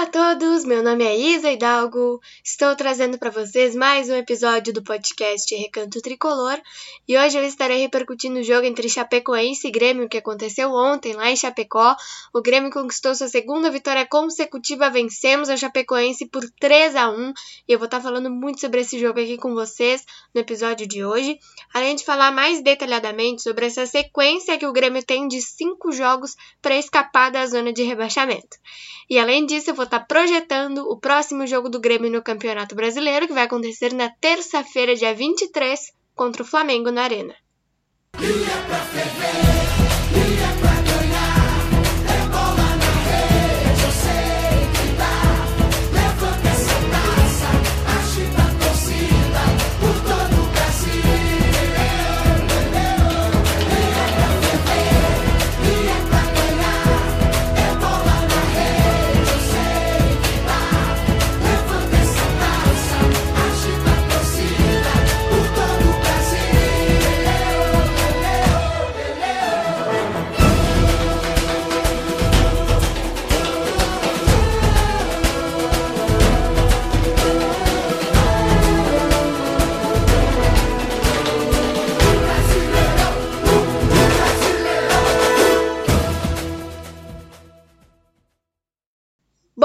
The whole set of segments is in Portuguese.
Olá a todos, meu nome é Isa Hidalgo, estou trazendo para vocês mais um episódio do podcast Recanto Tricolor e hoje eu estarei repercutindo o jogo entre Chapecoense e Grêmio que aconteceu ontem lá em Chapecó. O Grêmio conquistou sua segunda vitória consecutiva, vencemos a Chapecoense por 3 a 1 e eu vou estar falando muito sobre esse jogo aqui com vocês no episódio de hoje, além de falar mais detalhadamente sobre essa sequência que o Grêmio tem de cinco jogos para escapar da zona de rebaixamento. E além disso, eu vou estar projetando o próximo jogo do Grêmio no Campeonato Brasileiro, que vai acontecer na terça-feira, dia 23, contra o Flamengo na Arena.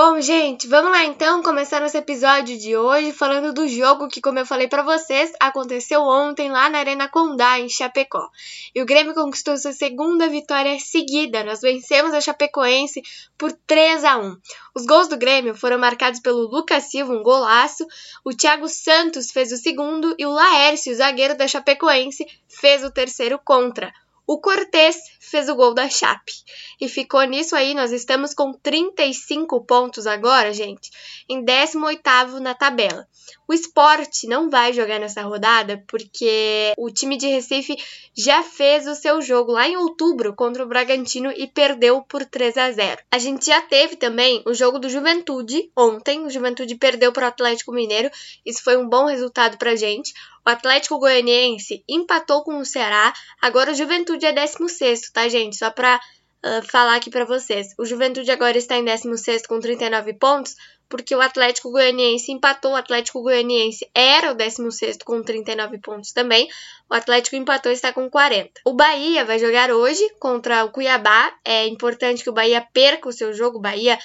Bom, gente, vamos lá então começar nosso episódio de hoje falando do jogo que, como eu falei para vocês, aconteceu ontem lá na Arena Condá, em Chapecó. E o Grêmio conquistou sua segunda vitória seguida. Nós vencemos a Chapecoense por 3 a 1. Os gols do Grêmio foram marcados pelo Lucas Silva, um golaço, o Thiago Santos fez o segundo e o Laércio, zagueiro da Chapecoense, fez o terceiro contra. O Cortez fez o gol da Chape. E ficou nisso aí, nós estamos com 35 pontos agora, gente, em 18º na tabela. O esporte não vai jogar nessa rodada porque o time de Recife já fez o seu jogo lá em outubro contra o Bragantino e perdeu por 3 a 0. A gente já teve também o jogo do Juventude ontem, o Juventude perdeu para o Atlético Mineiro, isso foi um bom resultado para gente. O Atlético Goianiense empatou com o Ceará. Agora o Juventude é 16, tá, gente? Só para uh, falar aqui para vocês. O Juventude agora está em 16 com 39 pontos, porque o Atlético Goianiense empatou. O Atlético Goianiense era o 16 com 39 pontos também. O Atlético empatou e está com 40. O Bahia vai jogar hoje contra o Cuiabá. É importante que o Bahia perca o seu jogo. O Bahia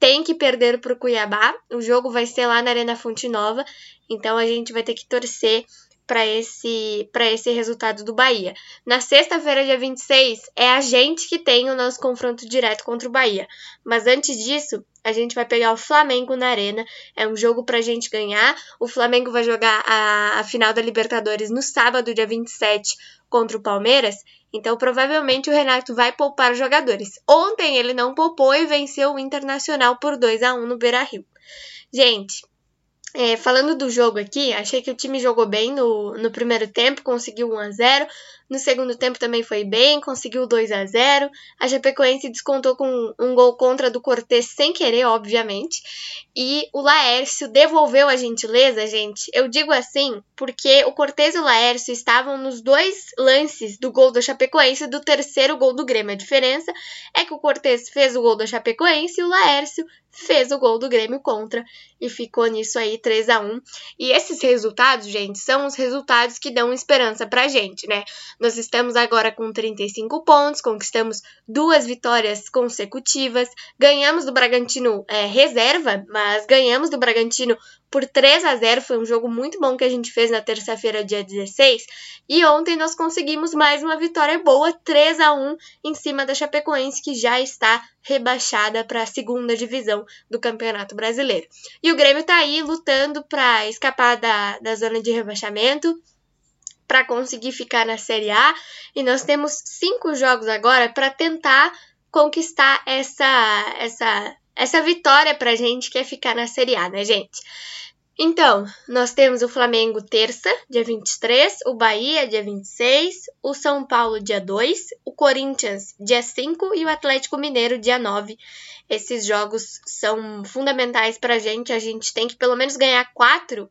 tem que perder para o Cuiabá. O jogo vai ser lá na Arena Fonte Nova. Então a gente vai ter que torcer para esse para esse resultado do Bahia. Na sexta-feira, dia 26, é a gente que tem o nosso confronto direto contra o Bahia. Mas antes disso, a gente vai pegar o Flamengo na Arena. É um jogo pra gente ganhar. O Flamengo vai jogar a, a final da Libertadores no sábado, dia 27, contra o Palmeiras. Então, provavelmente o Renato vai poupar jogadores. Ontem ele não poupou e venceu o Internacional por 2 a 1 no Beira-Rio. Gente, é, falando do jogo aqui, achei que o time jogou bem no, no primeiro tempo, conseguiu 1 a 0 No segundo tempo também foi bem, conseguiu 2 a 0 A Chapecoense descontou com um gol contra do Cortez sem querer, obviamente. E o Laércio devolveu a gentileza, gente. Eu digo assim porque o Cortez e o Laércio estavam nos dois lances do gol do Chapecoense e do terceiro gol do Grêmio. A diferença é que o Cortez fez o gol do Chapecoense e o Laércio fez o gol do Grêmio contra e ficou nisso aí 3 a 1. E esses resultados, gente, são os resultados que dão esperança pra gente, né? Nós estamos agora com 35 pontos, conquistamos duas vitórias consecutivas, ganhamos do Bragantino é, reserva, mas ganhamos do Bragantino por 3 a 0. Foi um jogo muito bom que a gente fez na terça-feira, dia 16. E ontem nós conseguimos mais uma vitória boa, 3 a 1 em cima da Chapecoense, que já está rebaixada para a segunda divisão do Campeonato Brasileiro. E o Grêmio está aí lutando para escapar da, da zona de rebaixamento para conseguir ficar na Série A. E nós temos cinco jogos agora para tentar conquistar essa, essa, essa vitória para gente que é ficar na Série A, né, gente? Então, nós temos o Flamengo terça, dia 23, o Bahia, dia 26, o São Paulo, dia 2, o Corinthians, dia 5 e o Atlético Mineiro, dia 9. Esses jogos são fundamentais para a gente. A gente tem que pelo menos ganhar 4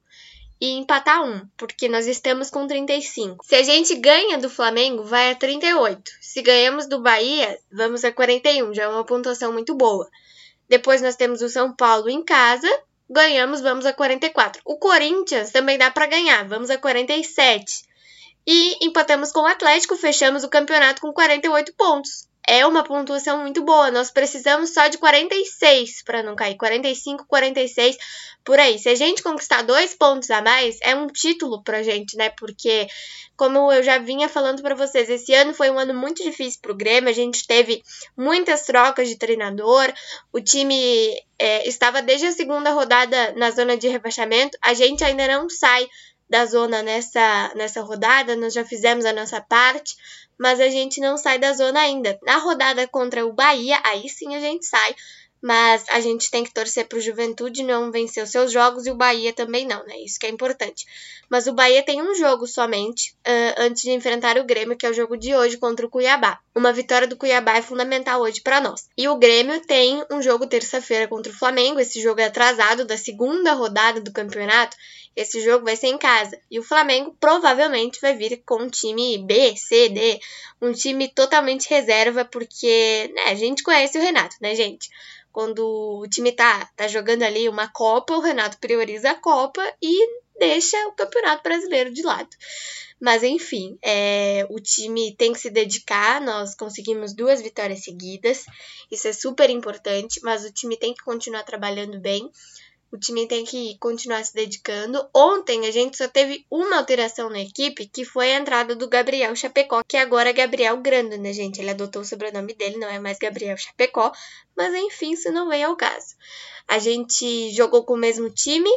e empatar um, porque nós estamos com 35. Se a gente ganha do Flamengo, vai a 38. Se ganhamos do Bahia, vamos a 41, já é uma pontuação muito boa. Depois nós temos o São Paulo em casa, ganhamos, vamos a 44. O Corinthians também dá para ganhar, vamos a 47. E empatamos com o Atlético, fechamos o campeonato com 48 pontos é uma pontuação muito boa. Nós precisamos só de 46 para não cair. 45, 46 por aí. Se a gente conquistar dois pontos a mais, é um título pra gente, né? Porque, como eu já vinha falando para vocês, esse ano foi um ano muito difícil pro Grêmio. A gente teve muitas trocas de treinador. O time é, estava desde a segunda rodada na zona de rebaixamento. A gente ainda não sai da zona nessa, nessa rodada, nós já fizemos a nossa parte mas a gente não sai da zona ainda. Na rodada contra o Bahia, aí sim a gente sai, mas a gente tem que torcer para o Juventude não vencer os seus jogos e o Bahia também não, né? Isso que é importante. Mas o Bahia tem um jogo somente uh, antes de enfrentar o Grêmio, que é o jogo de hoje contra o Cuiabá. Uma vitória do Cuiabá é fundamental hoje para nós. E o Grêmio tem um jogo terça-feira contra o Flamengo. Esse jogo é atrasado da segunda rodada do campeonato. Esse jogo vai ser em casa. E o Flamengo provavelmente vai vir com um time B, C, D, um time totalmente reserva, porque né, a gente conhece o Renato, né, gente? Quando o time tá, tá jogando ali uma Copa, o Renato prioriza a Copa e deixa o Campeonato Brasileiro de lado. Mas enfim, é, o time tem que se dedicar. Nós conseguimos duas vitórias seguidas, isso é super importante. Mas o time tem que continuar trabalhando bem. O time tem que continuar se dedicando. Ontem a gente só teve uma alteração na equipe, que foi a entrada do Gabriel Chapecó, que agora é Gabriel Grando, né, gente? Ele adotou o sobrenome dele, não é mais Gabriel Chapecó, mas enfim, isso não vem ao caso. A gente jogou com o mesmo time.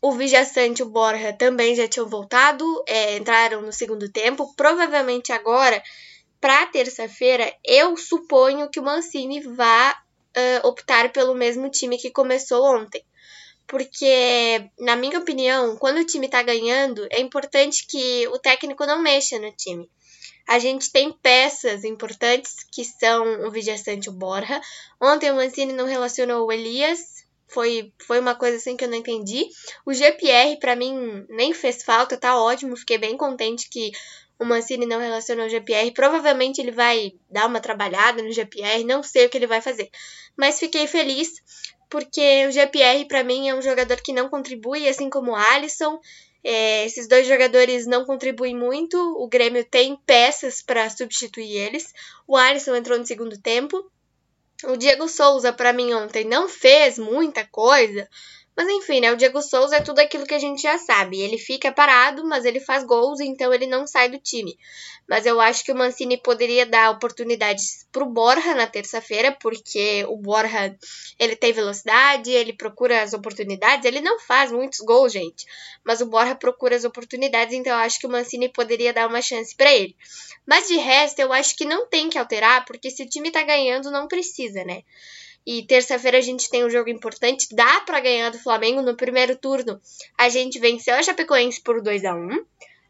O Vijaçante e o Borja também já tinham voltado, é, entraram no segundo tempo. Provavelmente agora, para terça-feira, eu suponho que o Mancini vá uh, optar pelo mesmo time que começou ontem porque, na minha opinião, quando o time tá ganhando, é importante que o técnico não mexa no time. A gente tem peças importantes que são o Vijaçante e o Borja. Ontem o Mancini não relacionou o Elias, foi, foi uma coisa assim que eu não entendi. O GPR, para mim, nem fez falta, tá ótimo. Fiquei bem contente que o Mancini não relacionou o GPR. Provavelmente ele vai dar uma trabalhada no GPR, não sei o que ele vai fazer. Mas fiquei feliz porque o GPR para mim é um jogador que não contribui, assim como o Alisson. É, esses dois jogadores não contribuem muito. O Grêmio tem peças para substituir eles. O Alisson entrou no segundo tempo. O Diego Souza, para mim, ontem não fez muita coisa, mas enfim, né? O Diego Souza é tudo aquilo que a gente já sabe. Ele fica parado, mas ele faz gols, então ele não sai do time. Mas eu acho que o Mancini poderia dar oportunidades pro Borja na terça-feira, porque o Borja, ele tem velocidade, ele procura as oportunidades, ele não faz muitos gols, gente. Mas o Borja procura as oportunidades, então eu acho que o Mancini poderia dar uma chance para ele. Mas de resto, eu acho que não tem que alterar, porque se o time tá ganhando, não precisa, né? E terça-feira a gente tem um jogo importante. Dá para ganhar do Flamengo no primeiro turno. A gente venceu a Chapecoense por 2 a 1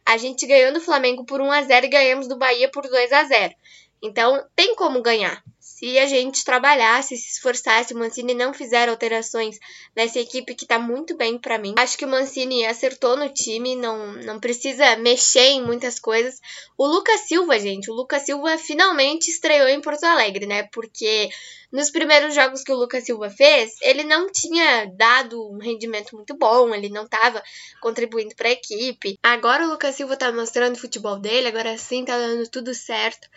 A gente ganhou do Flamengo por 1 a 0 e ganhamos do Bahia por 2 a 0 Então tem como ganhar se a gente trabalhasse, se esforçasse, o Mancini não fizer alterações nessa equipe que tá muito bem para mim. Acho que o Mancini acertou no time, não, não precisa mexer em muitas coisas. O Lucas Silva, gente, o Lucas Silva finalmente estreou em Porto Alegre, né? Porque nos primeiros jogos que o Lucas Silva fez, ele não tinha dado um rendimento muito bom, ele não estava contribuindo para a equipe. Agora o Lucas Silva tá mostrando o futebol dele, agora sim tá dando tudo certo.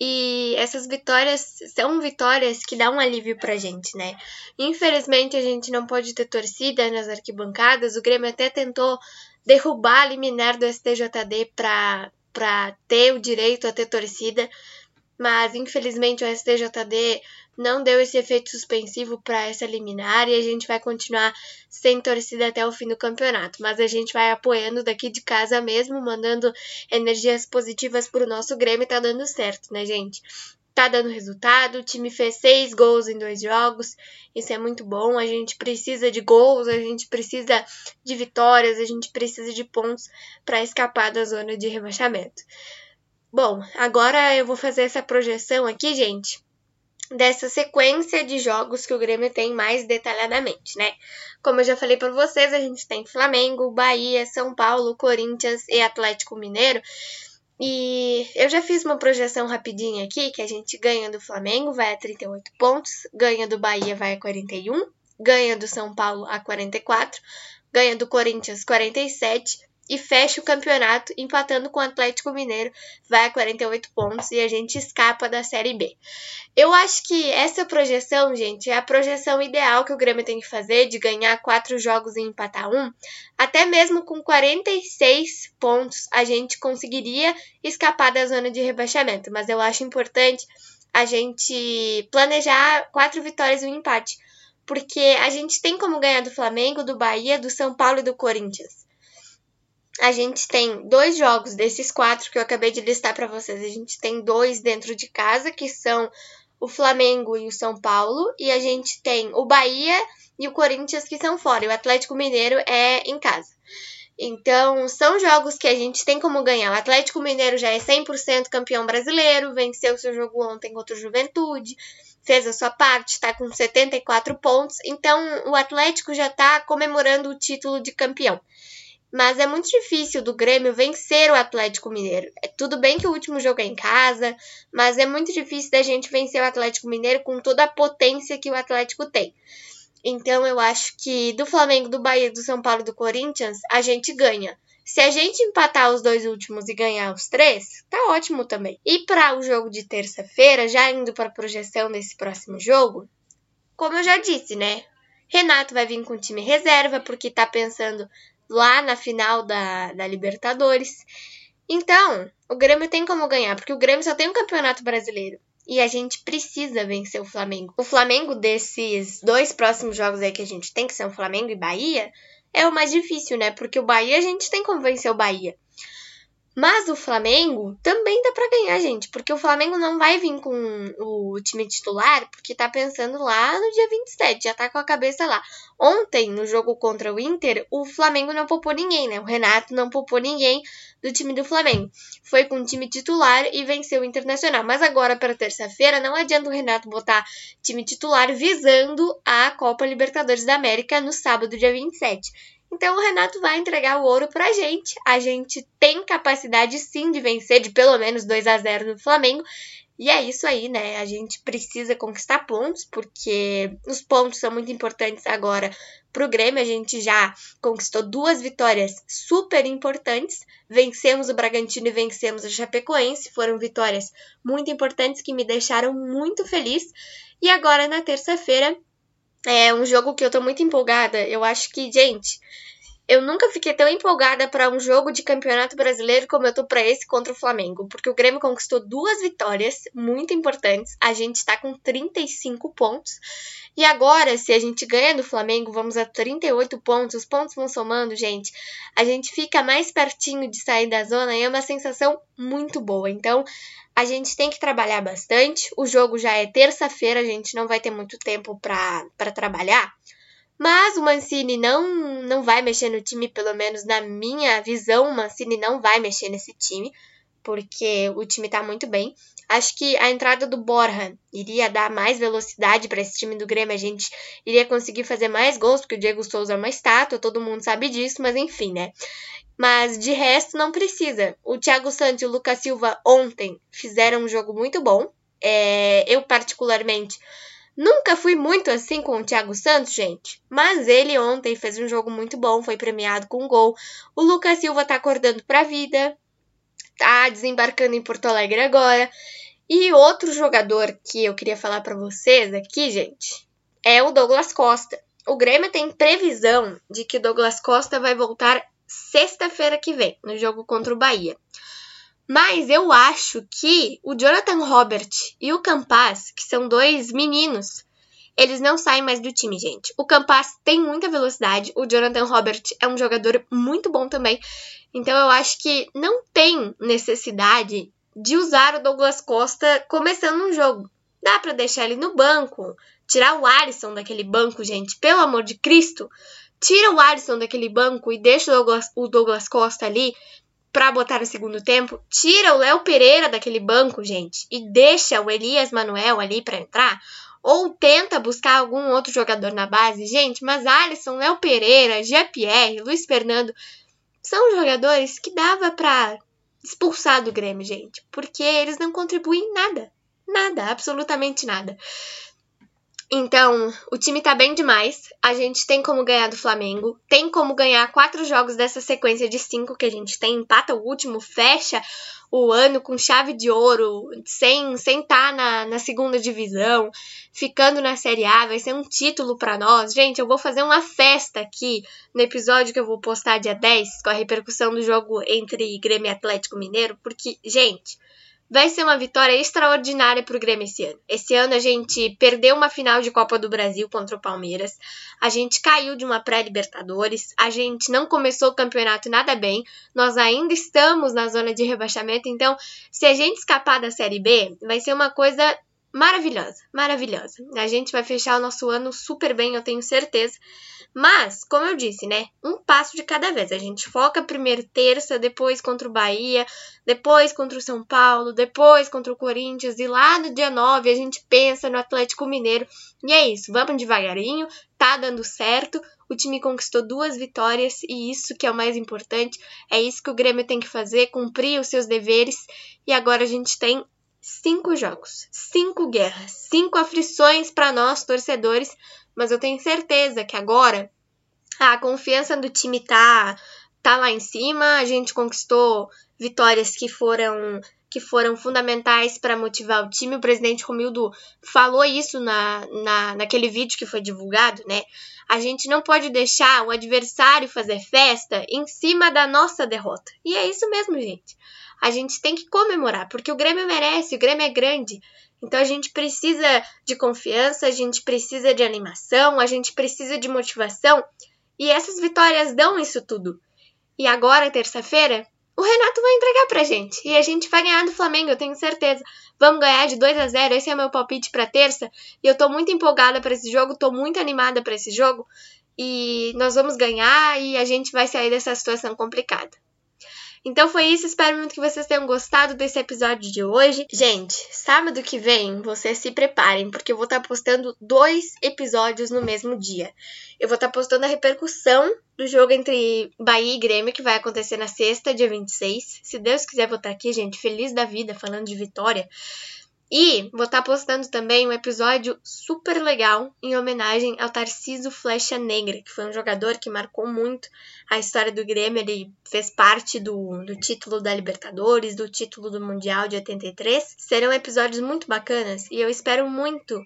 E essas vitórias são vitórias que dão um alívio pra gente, né? Infelizmente a gente não pode ter torcida nas arquibancadas. O Grêmio até tentou derrubar a liminar do STJD para ter o direito a ter torcida, mas infelizmente o STJD não deu esse efeito suspensivo para essa liminar e a gente vai continuar sem torcida até o fim do campeonato. Mas a gente vai apoiando daqui de casa mesmo, mandando energias positivas para o nosso Grêmio e tá dando certo, né, gente? Tá dando resultado, o time fez seis gols em dois jogos, isso é muito bom. A gente precisa de gols, a gente precisa de vitórias, a gente precisa de pontos para escapar da zona de rebaixamento. Bom, agora eu vou fazer essa projeção aqui, gente, dessa sequência de jogos que o Grêmio tem mais detalhadamente, né? Como eu já falei para vocês, a gente tem Flamengo, Bahia, São Paulo, Corinthians e Atlético Mineiro. E eu já fiz uma projeção rapidinha aqui, que a gente ganha do Flamengo, vai a 38 pontos, ganha do Bahia, vai a 41, ganha do São Paulo a 44, ganha do Corinthians 47 e fecha o campeonato empatando com o Atlético Mineiro, vai a 48 pontos e a gente escapa da Série B. Eu acho que essa projeção, gente, é a projeção ideal que o Grêmio tem que fazer de ganhar quatro jogos e empatar um. Até mesmo com 46 pontos a gente conseguiria escapar da zona de rebaixamento, mas eu acho importante a gente planejar quatro vitórias e um empate, porque a gente tem como ganhar do Flamengo, do Bahia, do São Paulo e do Corinthians a gente tem dois jogos desses quatro que eu acabei de listar para vocês. A gente tem dois dentro de casa, que são o Flamengo e o São Paulo, e a gente tem o Bahia e o Corinthians que são fora, e o Atlético Mineiro é em casa. Então, são jogos que a gente tem como ganhar. O Atlético Mineiro já é 100% campeão brasileiro, venceu seu jogo ontem contra o Juventude, fez a sua parte, está com 74 pontos. Então, o Atlético já está comemorando o título de campeão. Mas é muito difícil do Grêmio vencer o Atlético Mineiro. É tudo bem que o último jogo é em casa, mas é muito difícil da gente vencer o Atlético Mineiro com toda a potência que o Atlético tem. Então eu acho que do Flamengo, do Bahia, do São Paulo, do Corinthians, a gente ganha. Se a gente empatar os dois últimos e ganhar os três, tá ótimo também. E para o jogo de terça-feira, já indo para a projeção desse próximo jogo, como eu já disse, né? Renato vai vir com o time reserva porque tá pensando lá na final da, da Libertadores. Então, o Grêmio tem como ganhar, porque o Grêmio só tem um campeonato brasileiro. E a gente precisa vencer o Flamengo. O Flamengo desses dois próximos jogos aí que a gente tem, que são Flamengo e Bahia, é o mais difícil, né? Porque o Bahia a gente tem como vencer o Bahia. Mas o Flamengo também dá para ganhar, gente, porque o Flamengo não vai vir com o time titular, porque tá pensando lá no dia 27, já tá com a cabeça lá. Ontem, no jogo contra o Inter, o Flamengo não poupou ninguém, né? O Renato não poupou ninguém do time do Flamengo. Foi com o time titular e venceu o Internacional. Mas agora, para terça-feira, não adianta o Renato botar time titular visando a Copa Libertadores da América no sábado, dia 27. Então o Renato vai entregar o ouro pra gente. A gente tem capacidade sim de vencer de pelo menos 2 a 0 no Flamengo. E é isso aí, né? A gente precisa conquistar pontos, porque os pontos são muito importantes agora pro Grêmio. A gente já conquistou duas vitórias super importantes. Vencemos o Bragantino e vencemos o Chapecoense. Foram vitórias muito importantes que me deixaram muito feliz. E agora, na terça-feira, é um jogo que eu tô muito empolgada. Eu acho que, gente, eu nunca fiquei tão empolgada para um jogo de Campeonato Brasileiro como eu tô para esse contra o Flamengo, porque o Grêmio conquistou duas vitórias muito importantes. A gente tá com 35 pontos. E agora, se a gente ganha do Flamengo, vamos a 38 pontos. Os pontos vão somando, gente. A gente fica mais pertinho de sair da zona e é uma sensação muito boa. Então, a gente tem que trabalhar bastante. O jogo já é terça-feira, a gente não vai ter muito tempo para trabalhar. Mas o Mancini não, não vai mexer no time, pelo menos na minha visão, o Mancini não vai mexer nesse time, porque o time tá muito bem. Acho que a entrada do Borja iria dar mais velocidade para esse time do Grêmio. A gente iria conseguir fazer mais gols, porque o Diego Souza é uma estátua, todo mundo sabe disso, mas enfim, né? Mas de resto não precisa. O Thiago Santos e o Lucas Silva ontem fizeram um jogo muito bom. É, eu, particularmente, nunca fui muito assim com o Thiago Santos, gente. Mas ele ontem fez um jogo muito bom, foi premiado com um gol. O Lucas Silva tá acordando pra vida, tá desembarcando em Porto Alegre agora. E outro jogador que eu queria falar para vocês aqui, gente, é o Douglas Costa. O Grêmio tem previsão de que o Douglas Costa vai voltar sexta-feira que vem, no jogo contra o Bahia. Mas eu acho que o Jonathan Robert e o Campas, que são dois meninos, eles não saem mais do time, gente. O Campas tem muita velocidade, o Jonathan Robert é um jogador muito bom também. Então eu acho que não tem necessidade de usar o Douglas Costa começando um jogo. Dá para deixar ele no banco, tirar o Alisson daquele banco, gente, pelo amor de Cristo. Tira o Alisson daquele banco e deixa o Douglas, o Douglas Costa ali para botar no segundo tempo. Tira o Léo Pereira daquele banco, gente, e deixa o Elias Manuel ali para entrar. Ou tenta buscar algum outro jogador na base. Gente, mas Alisson, Léo Pereira, Jean-Pierre, Luiz Fernando são jogadores que dava para expulsar do Grêmio, gente, porque eles não contribuem em nada. Nada, absolutamente nada. Então, o time tá bem demais. A gente tem como ganhar do Flamengo. Tem como ganhar quatro jogos dessa sequência de cinco que a gente tem. Empata o último, fecha o ano com chave de ouro, sem estar tá na, na segunda divisão, ficando na Série A. Vai ser um título para nós. Gente, eu vou fazer uma festa aqui no episódio que eu vou postar dia 10 com a repercussão do jogo entre Grêmio e Atlético Mineiro, porque, gente vai ser uma vitória extraordinária para o Grêmio esse ano. Esse ano a gente perdeu uma final de Copa do Brasil contra o Palmeiras, a gente caiu de uma pré-Libertadores, a gente não começou o campeonato nada bem, nós ainda estamos na zona de rebaixamento, então se a gente escapar da Série B, vai ser uma coisa maravilhosa, maravilhosa. A gente vai fechar o nosso ano super bem, eu tenho certeza. Mas, como eu disse, né? Um passo de cada vez. A gente foca primeiro terça, depois contra o Bahia, depois contra o São Paulo, depois contra o Corinthians, e lá no dia 9 a gente pensa no Atlético Mineiro. E é isso, vamos devagarinho, tá dando certo. O time conquistou duas vitórias e isso que é o mais importante. É isso que o Grêmio tem que fazer, cumprir os seus deveres. E agora a gente tem cinco jogos, cinco guerras, cinco aflições para nós torcedores mas eu tenho certeza que agora a confiança do time tá tá lá em cima, a gente conquistou vitórias que foram que foram fundamentais para motivar o time. O presidente Romildo falou isso na, na, naquele vídeo que foi divulgado, né? A gente não pode deixar o adversário fazer festa em cima da nossa derrota. E é isso mesmo, gente. A gente tem que comemorar, porque o Grêmio merece, o Grêmio é grande. Então a gente precisa de confiança, a gente precisa de animação, a gente precisa de motivação. E essas vitórias dão isso tudo. E agora, terça-feira, o Renato vai entregar pra gente. E a gente vai ganhar do Flamengo, eu tenho certeza. Vamos ganhar de 2 a 0 Esse é meu palpite pra terça. E eu tô muito empolgada para esse jogo, tô muito animada para esse jogo. E nós vamos ganhar e a gente vai sair dessa situação complicada. Então foi isso, espero muito que vocês tenham gostado desse episódio de hoje. Gente, sábado que vem, vocês se preparem, porque eu vou estar postando dois episódios no mesmo dia. Eu vou estar postando a repercussão do jogo entre Bahia e Grêmio, que vai acontecer na sexta, dia 26. Se Deus quiser, vou estar aqui, gente, feliz da vida, falando de vitória. E vou estar tá postando também um episódio super legal em homenagem ao Tarciso Flecha Negra, que foi um jogador que marcou muito a história do Grêmio. Ele fez parte do, do título da Libertadores, do título do Mundial de 83. Serão episódios muito bacanas e eu espero muito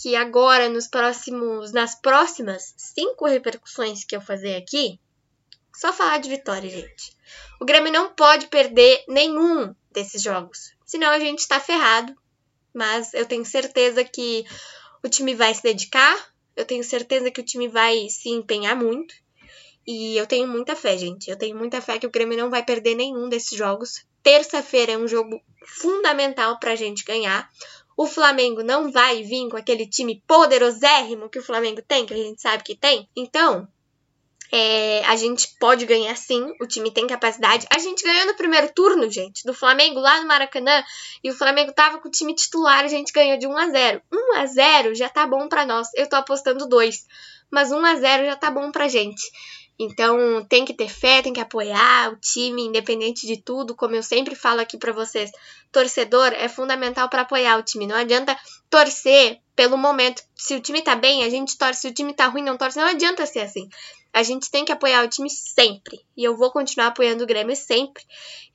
que agora, nos próximos, nas próximas cinco repercussões que eu fazer aqui, só falar de vitória, gente. O Grêmio não pode perder nenhum desses jogos, senão a gente está ferrado mas eu tenho certeza que o time vai se dedicar, eu tenho certeza que o time vai se empenhar muito. E eu tenho muita fé, gente. Eu tenho muita fé que o Grêmio não vai perder nenhum desses jogos. Terça-feira é um jogo fundamental pra gente ganhar. O Flamengo não vai vir com aquele time poderosérrimo que o Flamengo tem, que a gente sabe que tem. Então, é, a gente pode ganhar sim, o time tem capacidade. A gente ganhou no primeiro turno, gente, do Flamengo lá no Maracanã, e o Flamengo tava com o time titular, a gente ganhou de 1 a 0. 1 a 0 já tá bom para nós. Eu tô apostando 2, mas 1 a 0 já tá bom pra gente. Então, tem que ter fé, tem que apoiar o time, independente de tudo. Como eu sempre falo aqui para vocês, torcedor é fundamental para apoiar o time. Não adianta torcer pelo momento. Se o time tá bem, a gente torce. Se o time tá ruim, não torce. Não adianta ser assim. A gente tem que apoiar o time sempre. E eu vou continuar apoiando o Grêmio sempre.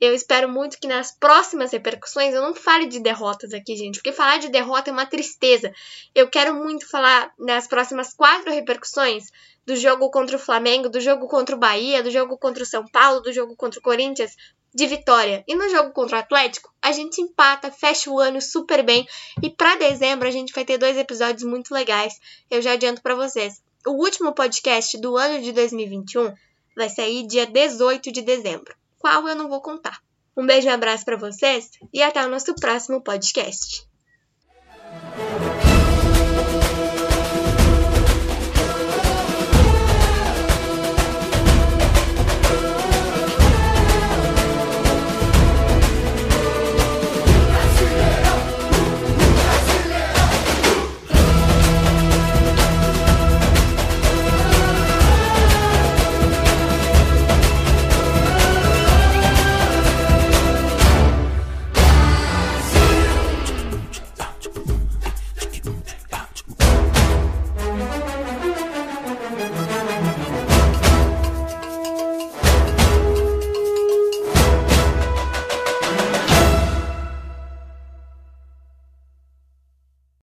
Eu espero muito que nas próximas repercussões eu não fale de derrotas aqui, gente. Porque falar de derrota é uma tristeza. Eu quero muito falar nas próximas quatro repercussões do jogo contra o Flamengo, do jogo contra o Bahia, do jogo contra o São Paulo, do jogo contra o Corinthians, de vitória. E no jogo contra o Atlético, a gente empata, fecha o ano super bem. E para dezembro a gente vai ter dois episódios muito legais. Eu já adianto para vocês. O último podcast do ano de 2021 vai sair dia 18 de dezembro, qual eu não vou contar. Um beijo e abraço para vocês e até o nosso próximo podcast.